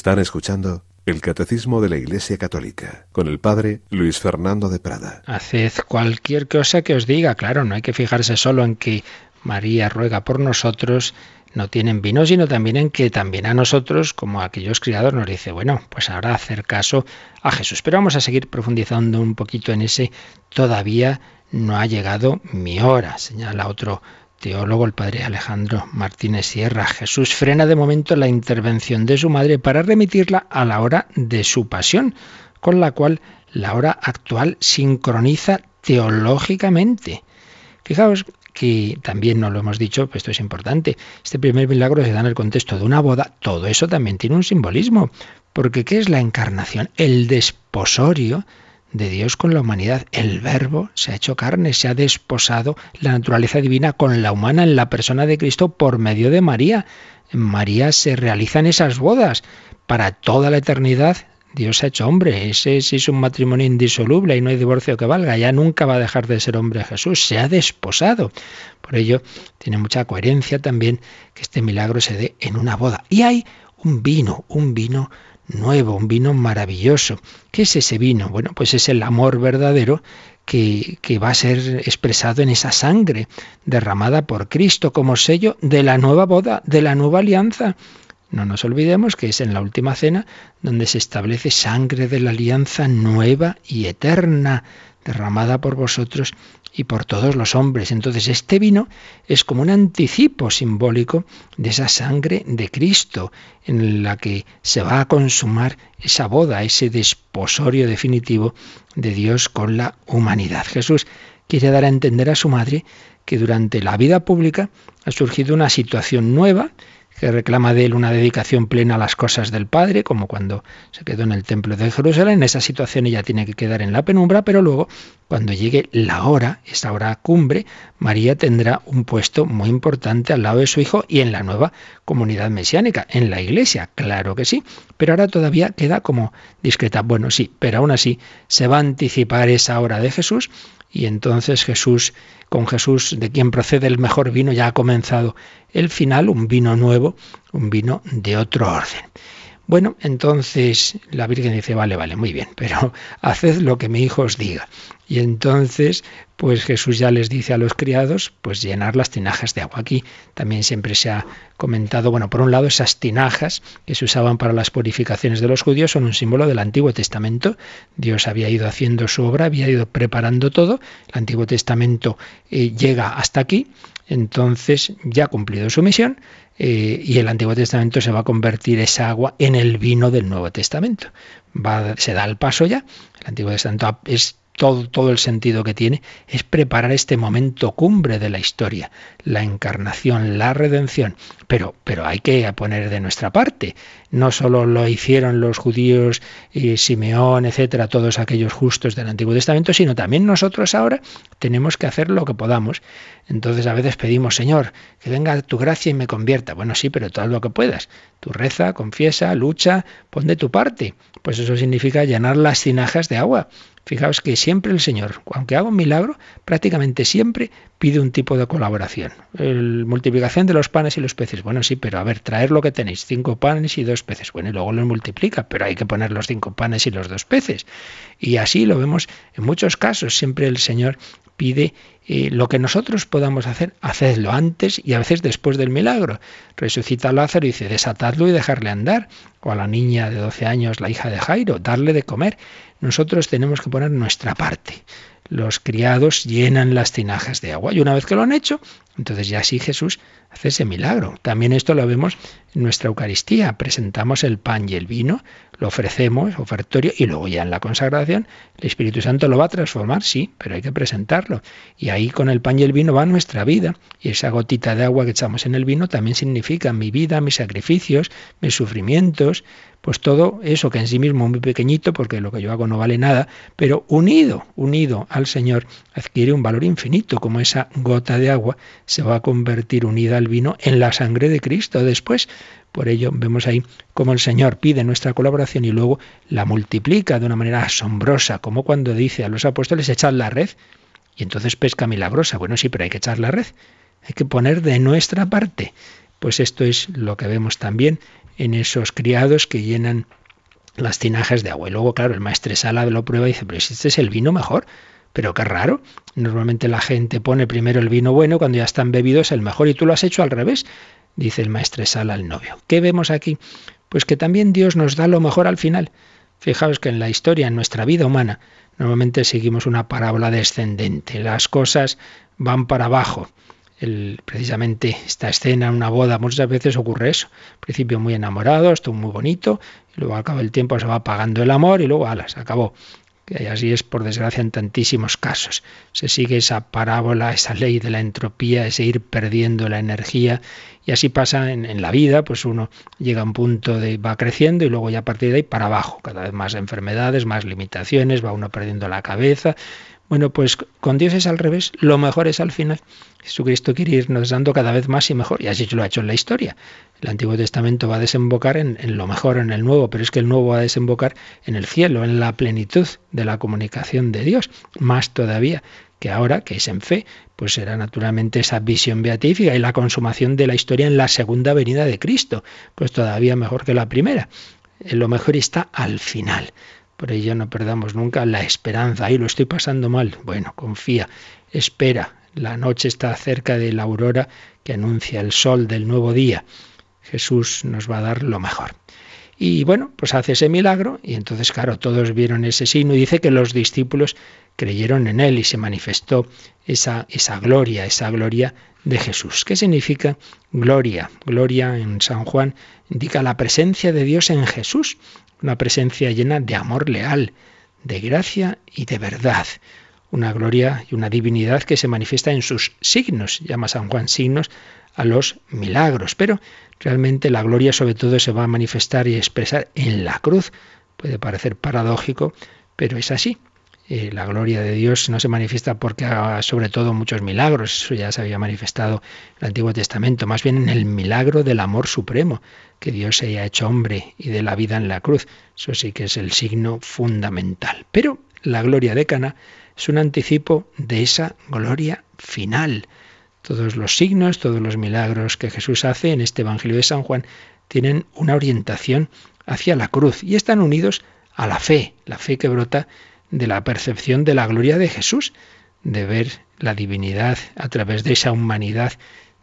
Están escuchando el Catecismo de la Iglesia Católica con el Padre Luis Fernando de Prada. Haced cualquier cosa que os diga, claro, no hay que fijarse solo en que María ruega por nosotros, no tienen vino, sino también en que también a nosotros, como a aquellos criados, nos dice, bueno, pues ahora hacer caso a Jesús. Pero vamos a seguir profundizando un poquito en ese todavía no ha llegado mi hora, señala otro teólogo, el padre Alejandro Martínez Sierra. Jesús frena de momento la intervención de su madre para remitirla a la hora de su pasión, con la cual la hora actual sincroniza teológicamente. Fijaos que también no lo hemos dicho, pues esto es importante. Este primer milagro se da en el contexto de una boda, todo eso también tiene un simbolismo, Porque ¿qué es la encarnación? El desposorio de Dios con la humanidad. El verbo se ha hecho carne, se ha desposado la naturaleza divina con la humana en la persona de Cristo por medio de María. En María se realizan esas bodas. Para toda la eternidad Dios se ha hecho hombre. Ese sí es un matrimonio indisoluble y no hay divorcio que valga. Ya nunca va a dejar de ser hombre Jesús. Se ha desposado. Por ello tiene mucha coherencia también que este milagro se dé en una boda. Y hay un vino, un vino nuevo, un vino maravilloso. ¿Qué es ese vino? Bueno, pues es el amor verdadero que, que, va a ser expresado en esa sangre derramada por Cristo como sello de la nueva boda, de la nueva alianza. No nos olvidemos que es en la última cena donde se establece sangre de la alianza nueva y eterna, derramada por vosotros y por todos los hombres. Entonces este vino es como un anticipo simbólico de esa sangre de Cristo en la que se va a consumar esa boda, ese desposorio definitivo de Dios con la humanidad. Jesús quiere dar a entender a su madre que durante la vida pública ha surgido una situación nueva que reclama de él una dedicación plena a las cosas del Padre, como cuando se quedó en el templo de Jerusalén. En esa situación ella tiene que quedar en la penumbra, pero luego, cuando llegue la hora, esa hora cumbre, María tendrá un puesto muy importante al lado de su hijo y en la nueva comunidad mesiánica, en la iglesia, claro que sí, pero ahora todavía queda como discreta. Bueno, sí, pero aún así se va a anticipar esa hora de Jesús y entonces Jesús, con Jesús, de quien procede el mejor vino, ya ha comenzado el final, un vino nuevo, un vino de otro orden. Bueno, entonces la Virgen dice, vale, vale, muy bien, pero [laughs] haced lo que mi hijo os diga. Y entonces, pues Jesús ya les dice a los criados, pues llenar las tinajas de agua. Aquí también siempre se ha comentado, bueno, por un lado esas tinajas que se usaban para las purificaciones de los judíos son un símbolo del Antiguo Testamento. Dios había ido haciendo su obra, había ido preparando todo. El Antiguo Testamento eh, llega hasta aquí, entonces ya ha cumplido su misión eh, y el Antiguo Testamento se va a convertir esa agua en el vino del Nuevo Testamento. Va, se da el paso ya. El Antiguo Testamento es todo, todo, el sentido que tiene, es preparar este momento cumbre de la historia, la encarnación, la redención. Pero, pero hay que poner de nuestra parte. No solo lo hicieron los judíos y Simeón, etcétera, todos aquellos justos del Antiguo Testamento, sino también nosotros ahora tenemos que hacer lo que podamos. Entonces a veces pedimos, Señor, que venga tu gracia y me convierta. Bueno, sí, pero todo lo que puedas. Tu reza, confiesa, lucha, pon de tu parte. Pues eso significa llenar las tinajas de agua. Fijaos que siempre el Señor, aunque haga un milagro, prácticamente siempre pide un tipo de colaboración. El multiplicación de los panes y los peces. Bueno, sí, pero a ver, traer lo que tenéis, cinco panes y dos peces. Bueno, y luego los multiplica, pero hay que poner los cinco panes y los dos peces. Y así lo vemos en muchos casos. Siempre el Señor pide eh, lo que nosotros podamos hacer, hacedlo antes y a veces después del milagro. Resucita a Lázaro y dice, desatadlo y dejarle andar. O a la niña de 12 años, la hija de Jairo, darle de comer. Nosotros tenemos que poner nuestra parte los criados llenan las tinajas de agua. Y una vez que lo han hecho, entonces ya sí Jesús hace ese milagro. También esto lo vemos en nuestra Eucaristía. Presentamos el pan y el vino, lo ofrecemos, ofertorio, y luego ya en la consagración el Espíritu Santo lo va a transformar, sí, pero hay que presentarlo. Y ahí con el pan y el vino va nuestra vida. Y esa gotita de agua que echamos en el vino también significa mi vida, mis sacrificios, mis sufrimientos, pues todo eso que en sí mismo es muy pequeñito, porque lo que yo hago no vale nada, pero unido, unido al Señor, adquiere un valor infinito, como esa gota de agua se va a convertir unida al vino en la sangre de Cristo después. Por ello vemos ahí cómo el Señor pide nuestra colaboración y luego la multiplica de una manera asombrosa, como cuando dice a los apóstoles echad la red y entonces pesca milagrosa. Bueno, sí, pero hay que echar la red, hay que poner de nuestra parte. Pues esto es lo que vemos también en esos criados que llenan las tinajas de agua. Y luego, claro, el maestre Sala lo prueba y dice, pero este es el vino mejor, pero qué raro. Normalmente la gente pone primero el vino bueno, cuando ya están bebidos el mejor, y tú lo has hecho al revés, dice el maestre Sala al novio. ¿Qué vemos aquí? Pues que también Dios nos da lo mejor al final. Fijaos que en la historia, en nuestra vida humana, normalmente seguimos una parábola descendente. Las cosas van para abajo precisamente esta escena en una boda, muchas veces ocurre eso. Al principio muy enamorado, esto muy bonito, y luego al cabo del tiempo se va apagando el amor y luego, alas, se acabó. que así es por desgracia en tantísimos casos. Se sigue esa parábola, esa ley de la entropía, ese ir perdiendo la energía y así pasa en, la vida, pues uno llega a un punto de va creciendo y luego ya a partir de ahí para abajo, cada vez más enfermedades, más limitaciones, va uno perdiendo la cabeza. Bueno, pues con Dios es al revés, lo mejor es al final. Jesucristo quiere irnos dando cada vez más y mejor, y así lo ha hecho en la historia. El Antiguo Testamento va a desembocar en, en, lo mejor, en el Nuevo, pero es que el Nuevo va a desembocar en el cielo, en la plenitud de la comunicación de Dios, más todavía que ahora, que es en fe, pues será naturalmente esa visión beatífica y la consumación de la historia en la segunda venida de Cristo, pues todavía mejor que la primera. Eh, lo mejor está al final. Por ello no perdamos nunca la esperanza. Ahí lo estoy pasando mal. Bueno, confía, espera. La noche está cerca de la aurora que anuncia el sol del nuevo día. Jesús nos va a dar lo mejor. Y bueno, pues hace ese milagro y entonces, claro, todos vieron ese signo y dice que los discípulos creyeron en él y se manifestó esa, esa gloria, esa gloria de Jesús. ¿Qué significa gloria? Gloria en San Juan indica la presencia de Dios en Jesús, una presencia llena de amor leal, de gracia y de verdad. Una gloria y una divinidad que se manifiesta en sus signos, llama San Juan signos a los milagros, pero Realmente la gloria sobre todo se va a manifestar y expresar en la cruz. Puede parecer paradójico, pero es así. Eh, la gloria de Dios no se manifiesta porque haga sobre todo muchos milagros, eso ya se había manifestado en el Antiguo Testamento, más bien en el milagro del amor supremo, que Dios se haya hecho hombre y de la vida en la cruz. Eso sí que es el signo fundamental. Pero la gloria de Cana es un anticipo de esa gloria final. Todos los signos, todos los milagros que Jesús hace en este Evangelio de San Juan tienen una orientación hacia la cruz y están unidos a la fe, la fe que brota de la percepción de la gloria de Jesús, de ver la divinidad a través de esa humanidad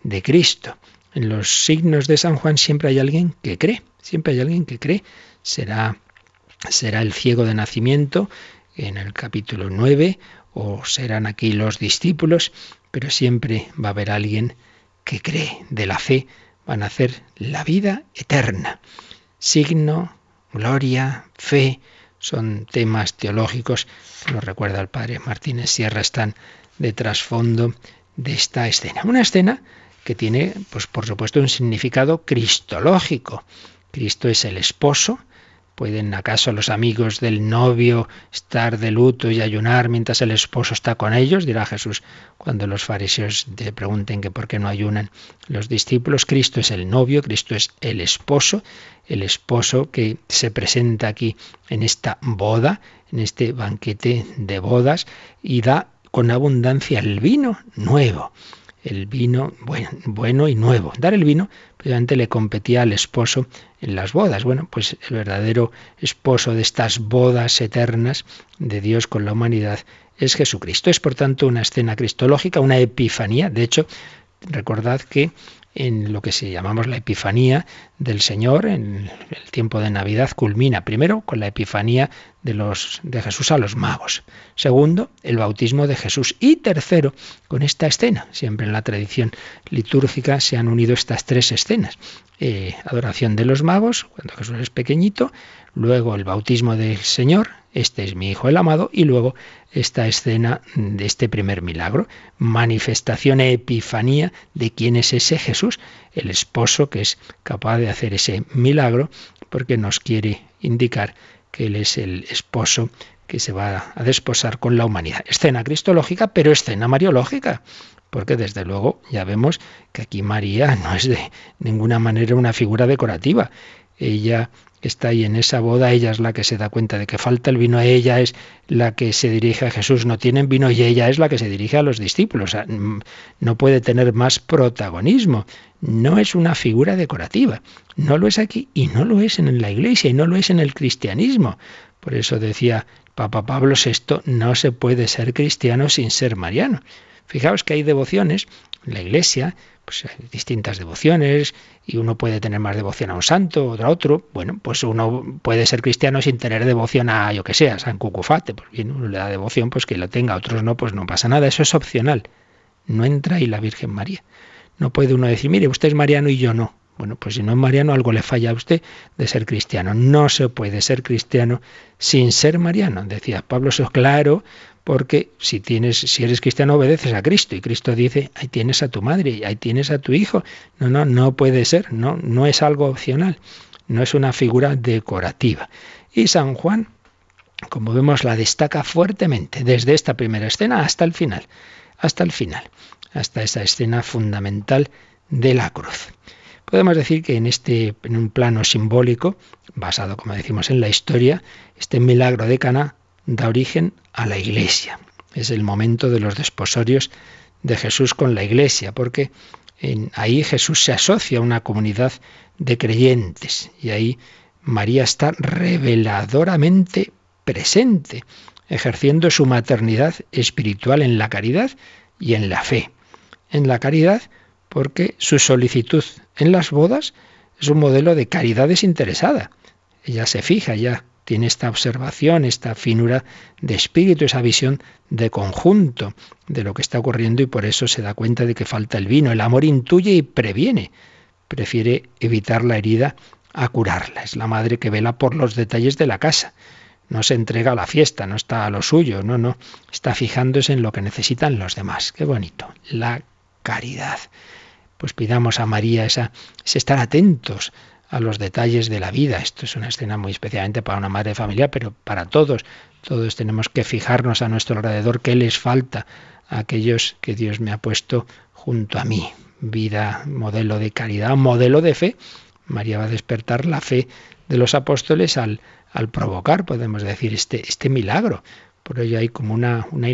de Cristo. En los signos de San Juan siempre hay alguien que cree, siempre hay alguien que cree. Será, será el ciego de nacimiento en el capítulo 9 o serán aquí los discípulos pero siempre va a haber alguien que cree de la fe, van a hacer la vida eterna. Signo, gloria, fe, son temas teológicos que nos recuerda el padre Martínez Sierra, están de trasfondo de esta escena. Una escena que tiene, pues por supuesto, un significado cristológico. Cristo es el esposo, ¿Pueden acaso los amigos del novio estar de luto y ayunar mientras el esposo está con ellos? Dirá Jesús cuando los fariseos te pregunten que por qué no ayunan los discípulos. Cristo es el novio, Cristo es el esposo, el esposo que se presenta aquí en esta boda, en este banquete de bodas y da con abundancia el vino nuevo el vino bueno, bueno, y nuevo. Dar el vino, precisamente le competía al esposo en las bodas. Bueno, pues el verdadero esposo de estas bodas eternas de Dios con la humanidad es Jesucristo. Es por tanto una escena cristológica, una epifanía. De hecho, recordad que en lo que se llamamos la Epifanía del Señor, en el tiempo de Navidad, culmina primero con la Epifanía de, los, de Jesús a los magos. Segundo, el bautismo de Jesús. Y tercero, con esta escena. Siempre en la tradición litúrgica se han unido estas tres escenas. Eh, adoración de los magos, cuando Jesús es pequeñito, luego el bautismo del Señor, este es mi Hijo el amado, y luego esta escena de este primer milagro, manifestación e epifanía de quién es ese Jesús, el esposo que es capaz de hacer ese milagro, porque nos quiere indicar que Él es el esposo que se va a desposar con la humanidad. Escena cristológica, pero escena mariológica porque desde luego ya vemos que aquí María no es de ninguna manera una figura decorativa. Ella está ahí en esa boda, ella es la que se da cuenta de que falta el vino, ella es la que se dirige a Jesús, no tienen vino y ella es la que se dirige a los discípulos. no puede tener más protagonismo. No es una figura decorativa. No lo es aquí y no lo es en la iglesia y no lo es en el cristianismo. Por eso decía Papa Pablo VI, no se puede ser cristiano sin ser mariano. Fijaos que hay devociones en la iglesia, pues hay distintas devociones, y uno puede tener más devoción a un santo, otro a otro. Bueno, pues uno puede ser cristiano sin tener devoción a, yo que sé, a San Cucufate. Pues bien, uno le da devoción, pues que lo tenga, otros no, pues no pasa nada, eso es opcional. No entra ahí la Virgen María. No puede uno decir, mire, usted es mariano y yo no. Bueno, pues si no es mariano, algo le falla a usted de ser cristiano. No se puede ser cristiano sin ser mariano. Decía Pablo, eso es claro, porque si tienes, si eres cristiano, obedeces a Cristo. Y Cristo dice, ahí tienes a tu madre, ahí tienes a tu hijo. No, no, no puede ser, no, no es algo opcional, no es una figura decorativa. Y San Juan, como vemos, la destaca fuertemente, desde esta primera escena hasta el final, hasta el final, hasta esa escena fundamental de la cruz. Podemos decir que en este en un plano simbólico, basado como decimos en la historia, este milagro de Cana da origen a la iglesia. Es el momento de los desposorios de Jesús con la iglesia, porque en, ahí Jesús se asocia a una comunidad de creyentes y ahí María está reveladoramente presente, ejerciendo su maternidad espiritual en la caridad y en la fe. En la caridad porque su solicitud en las bodas es un modelo de caridad desinteresada. Ella se fija, ya tiene esta observación, esta finura de espíritu, esa visión de conjunto de lo que está ocurriendo y por eso se da cuenta de que falta el vino. El amor intuye y previene. Prefiere evitar la herida a curarla. Es la madre que vela por los detalles de la casa. No se entrega a la fiesta, no está a lo suyo, no, no. Está fijándose en lo que necesitan los demás. Qué bonito. La caridad pues pidamos a María esa, ese estar atentos a los detalles de la vida. Esto es una escena muy especialmente para una madre de familia, pero para todos. Todos tenemos que fijarnos a nuestro alrededor qué les falta a aquellos que Dios me ha puesto junto a mí. Vida, modelo de caridad, modelo de fe. María va a despertar la fe de los apóstoles al, al provocar, podemos decir, este, este milagro. Por ello hay como una, una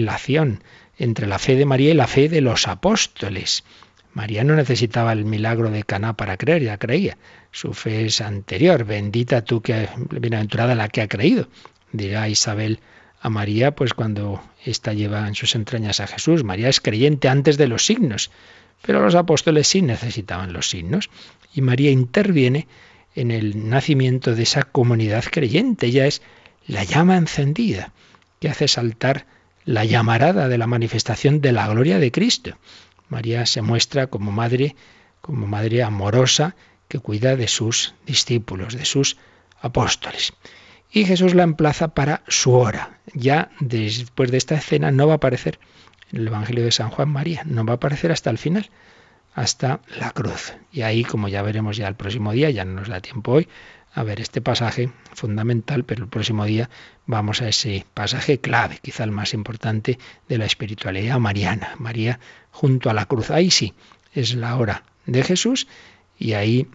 entre la fe de María y la fe de los apóstoles. María no necesitaba el milagro de Caná para creer, ya creía. Su fe es anterior. Bendita tú que bienaventurada la que ha creído. Dirá Isabel a María, pues cuando ésta lleva en sus entrañas a Jesús. María es creyente antes de los signos, pero los apóstoles sí necesitaban los signos. Y María interviene en el nacimiento de esa comunidad creyente. Ella es la llama encendida que hace saltar la llamarada de la manifestación de la gloria de Cristo. María se muestra como madre, como madre amorosa que cuida de sus discípulos, de sus apóstoles. Y Jesús la emplaza para su hora. Ya después de esta escena no va a aparecer en el Evangelio de San Juan María, no va a aparecer hasta el final, hasta la cruz. Y ahí, como ya veremos ya el próximo día, ya no nos da tiempo hoy, a ver este pasaje fundamental, pero el próximo día vamos a ese pasaje clave, quizá el más importante de la espiritualidad mariana. María junto a la cruz. Ahí sí, es la hora de Jesús y ahí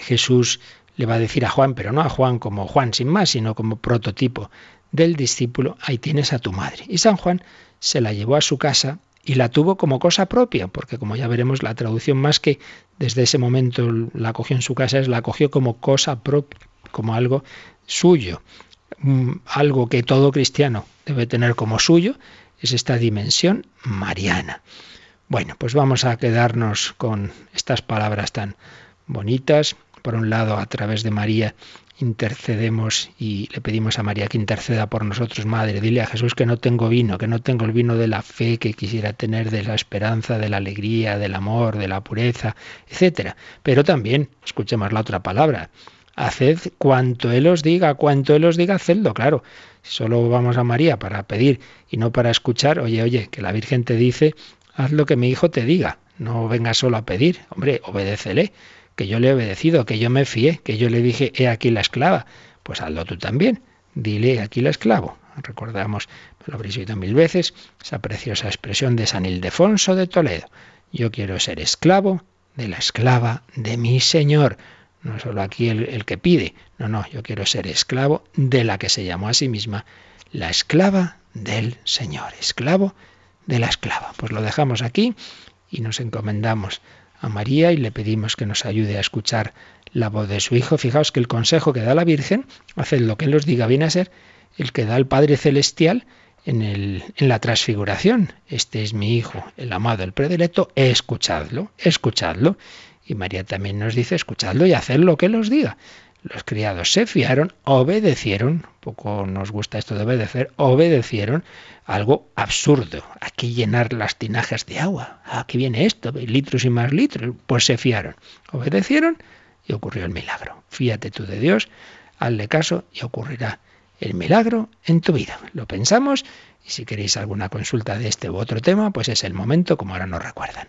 Jesús le va a decir a Juan, pero no a Juan como Juan sin más, sino como prototipo del discípulo, ahí tienes a tu madre. Y San Juan se la llevó a su casa y la tuvo como cosa propia, porque como ya veremos, la traducción más que desde ese momento la cogió en su casa la cogió como cosa propia, como algo suyo, mm, algo que todo cristiano debe tener como suyo, es esta dimensión mariana. Bueno, pues vamos a quedarnos con estas palabras tan bonitas, por un lado a través de María intercedemos y le pedimos a María que interceda por nosotros, Madre. Dile a Jesús que no tengo vino, que no tengo el vino de la fe que quisiera tener, de la esperanza, de la alegría, del amor, de la pureza, etcétera. Pero también, escuchemos la otra palabra, haced cuanto Él os diga, cuanto Él os diga, hacedlo, claro. Si solo vamos a María para pedir y no para escuchar, oye, oye, que la Virgen te dice, haz lo que mi hijo te diga, no vengas solo a pedir, hombre, obedécele que yo le he obedecido, que yo me fié, que yo le dije, he aquí la esclava. Pues hazlo tú también. Dile, aquí la esclavo. Recordamos, lo habréis oído mil veces, esa preciosa expresión de San Ildefonso de Toledo. Yo quiero ser esclavo de la esclava de mi Señor. No solo aquí el, el que pide, no, no, yo quiero ser esclavo de la que se llamó a sí misma la esclava del Señor, esclavo de la esclava. Pues lo dejamos aquí y nos encomendamos a María y le pedimos que nos ayude a escuchar la voz de su Hijo. Fijaos que el consejo que da la Virgen, haced lo que Él os diga, viene a ser el que da el Padre Celestial en, el, en la transfiguración. Este es mi Hijo, el amado, el predilecto, escuchadlo, escuchadlo. Y María también nos dice, escuchadlo y haced lo que Él os diga. Los criados se fiaron, obedecieron, poco nos gusta esto de obedecer, obedecieron algo absurdo. Aquí llenar las tinajas de agua. Aquí viene esto, litros y más litros. Pues se fiaron, obedecieron y ocurrió el milagro. Fíate tú de Dios, hazle caso y ocurrirá el milagro en tu vida. Lo pensamos y si queréis alguna consulta de este u otro tema, pues es el momento como ahora nos recuerdan.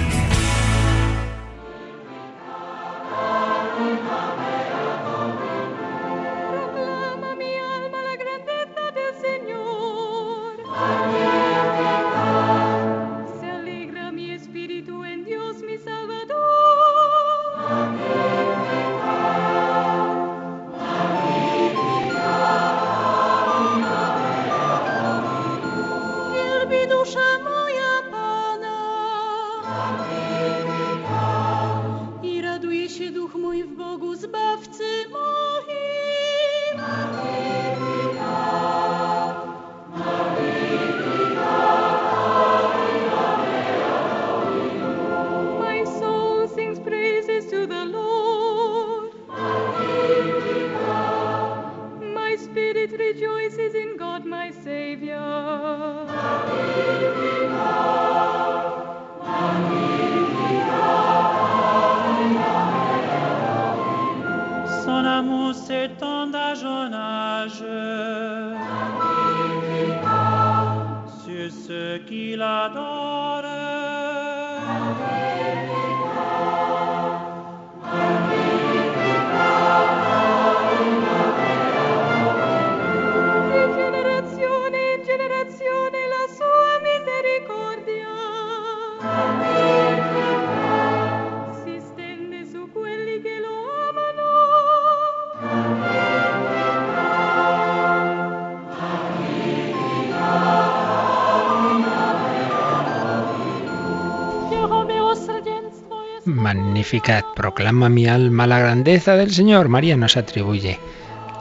Proclama mi alma la grandeza del Señor. María nos atribuye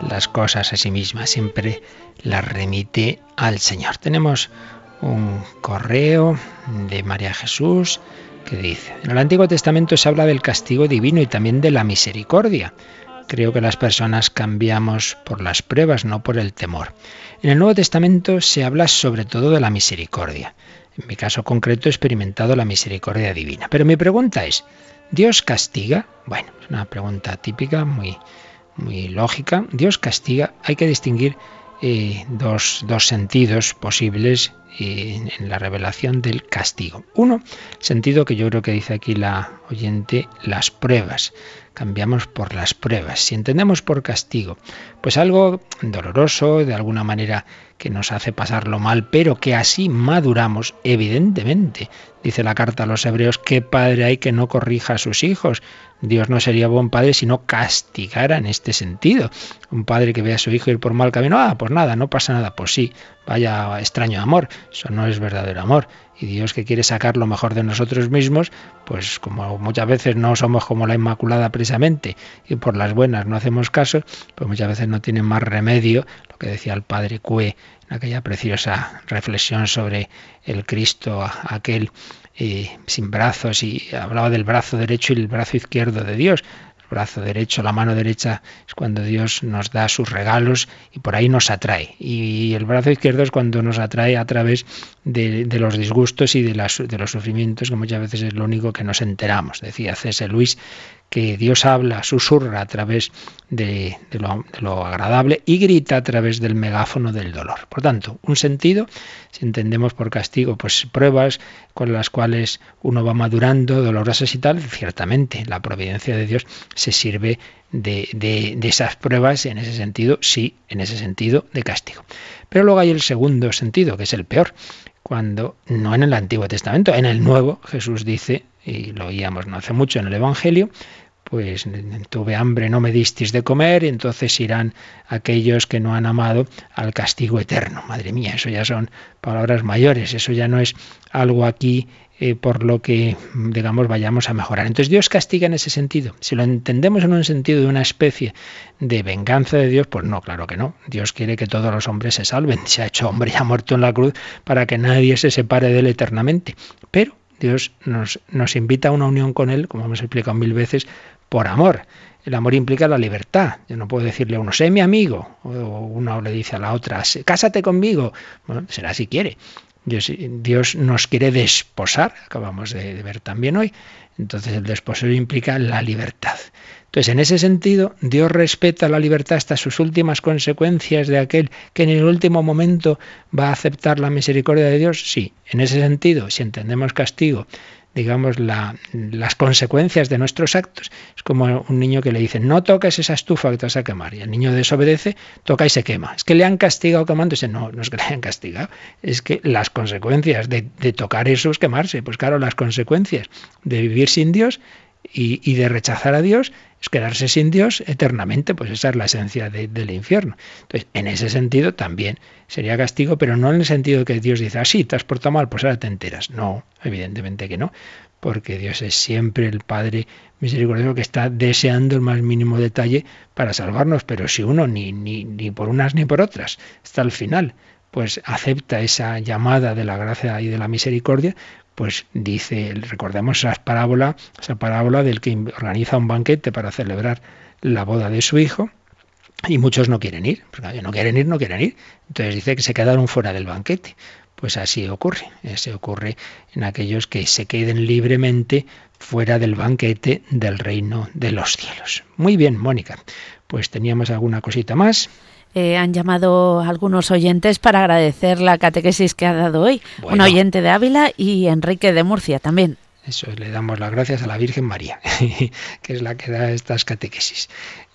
las cosas a sí misma, siempre las remite al Señor. Tenemos un correo de María Jesús que dice, en el Antiguo Testamento se habla del castigo divino y también de la misericordia. Creo que las personas cambiamos por las pruebas, no por el temor. En el Nuevo Testamento se habla sobre todo de la misericordia. En mi caso concreto he experimentado la misericordia divina. Pero mi pregunta es, ¿Dios castiga? Bueno, es una pregunta típica, muy, lógica. Dios castiga, hay que distinguir eh, dos, sentidos posibles eh, en la revelación del castigo. Uno, sentido que yo creo que dice aquí la oyente, las pruebas. Cambiamos por las pruebas. Si entendemos por castigo, pues algo doloroso, de alguna manera que nos hace pasarlo mal, pero que así maduramos, evidentemente. Dice la carta a los hebreos, ¿qué padre hay que no corrija a sus hijos? Dios no sería buen padre si no castigara en este sentido. Un padre que ve a su hijo ir por mal camino, ah, pues nada, no pasa nada, pues sí, vaya extraño amor, eso no es verdadero amor. Y Dios que quiere sacar lo mejor de nosotros mismos, pues como muchas veces no somos como la Inmaculada precisamente y por las buenas no hacemos caso, pues muchas veces no tiene más remedio, lo que decía el padre Cue en aquella preciosa reflexión sobre el Cristo, aquel eh, sin brazos, y hablaba del brazo derecho y el brazo izquierdo de Dios brazo derecho, la mano derecha es cuando Dios nos da sus regalos y por ahí nos atrae. Y el brazo izquierdo es cuando nos atrae a través de, los disgustos y de, de los sufrimientos, que muchas veces es lo único que nos enteramos. Decía C.S. Luis que Dios habla, susurra a través de, lo, agradable y grita a través del megáfono del dolor. Por tanto, un sentido, si entendemos por castigo, pues pruebas con las cuales uno va madurando, dolorosas y tal, ciertamente la providencia de Dios se sirve de, de esas pruebas en ese sentido, sí, en ese sentido de castigo. Pero luego hay el segundo sentido, que es el peor, cuando no en el Antiguo Testamento, en el Nuevo Jesús dice, y lo oíamos no hace mucho en el Evangelio, pues tuve hambre, no me disteis de comer, y entonces irán aquellos que no han amado al castigo eterno. Madre mía, eso ya son palabras mayores, eso ya no es algo aquí eh, por lo que, digamos, vayamos a mejorar. Entonces Dios castiga en ese sentido. Si lo entendemos en un sentido de una especie de venganza de Dios, pues no, claro que no. Dios quiere que todos los hombres se salven. Se ha hecho hombre y ha muerto en la cruz para que nadie se separe de él eternamente. Pero Dios nos, invita a una unión con Él, como hemos explicado mil veces, por amor. El amor implica la libertad. Yo no puedo decirle a uno, sé mi amigo, o uno le dice a la otra, cásate conmigo. Bueno, será si quiere. Dios, nos quiere desposar, acabamos de, ver también hoy. Entonces el desposorio implica la libertad. Entonces, en ese sentido, Dios respeta la libertad hasta sus últimas consecuencias de aquel que en el último momento va a aceptar la misericordia de Dios. Sí, en ese sentido, si entendemos castigo digamos, las consecuencias de nuestros actos. Es como un niño que le dice, no toques esa estufa que te vas a quemar. Y el niño desobedece, toca y se quema. Es que le han castigado quemándose. No, no es que le hayan castigado. Es que las consecuencias de, de tocar eso es quemarse. Pues claro, las consecuencias de vivir sin Dios y, de rechazar a Dios es quedarse sin Dios eternamente, pues esa es la esencia del infierno. Entonces, en ese sentido también sería castigo, pero no en el sentido que Dios dice, ah, sí, te has portado mal, pues ahora te enteras. No, evidentemente que no, porque Dios es siempre el Padre misericordioso que está deseando el más mínimo detalle para salvarnos, pero si uno ni, ni, ni por unas ni por otras está al final, pues acepta esa llamada de la gracia y de la misericordia, pues dice, recordemos esa parábola, esa parábola del que organiza un banquete para celebrar la boda de su hijo, y muchos no quieren ir, porque no quieren ir, no quieren ir. Entonces dice que se quedaron fuera del banquete. Pues así ocurre, se ocurre en aquellos que se queden libremente fuera del banquete del reino de los cielos. Muy bien, Mónica. Pues teníamos alguna cosita más. Eh, han llamado algunos oyentes para agradecer la catequesis que ha dado hoy. Un oyente de Ávila y Enrique de Murcia también. Eso, le damos las gracias a la Virgen María, [laughs] que es la que da estas catequesis.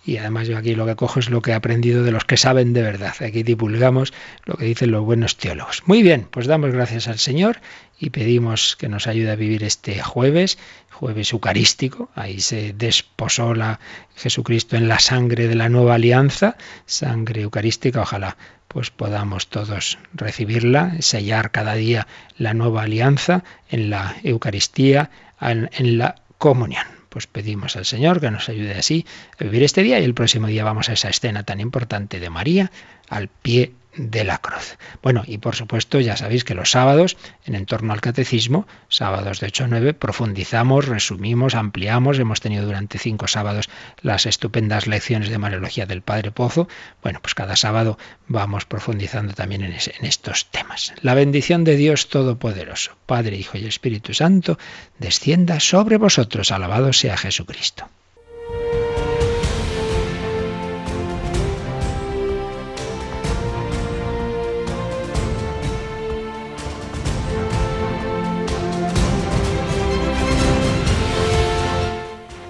Y además yo aquí lo que cojo es lo que he aprendido de los que saben de verdad. Aquí divulgamos lo que dicen los buenos teólogos. Muy bien, pues damos gracias al Señor y pedimos que nos ayude a vivir este jueves, jueves eucarístico. Ahí se desposó la Jesucristo en la sangre de la nueva alianza, sangre eucarística. Ojalá pues podamos todos recibirla, sellar cada día la nueva alianza en la Eucaristía, en la comunión pues pedimos al Señor que nos ayude así a vivir este día y el próximo día vamos a esa escena tan importante de María al pie de la cruz. Bueno, y por supuesto ya sabéis que los sábados, en entorno al catecismo, sábados de 8 a 9, profundizamos, resumimos, ampliamos. Hemos tenido durante cinco sábados las estupendas lecciones de Mariología del Padre Pozo. Bueno, pues cada sábado vamos profundizando también en, en estos temas. La bendición de Dios Todopoderoso, Padre, Hijo y Espíritu Santo, descienda sobre vosotros. Alabado sea Jesucristo.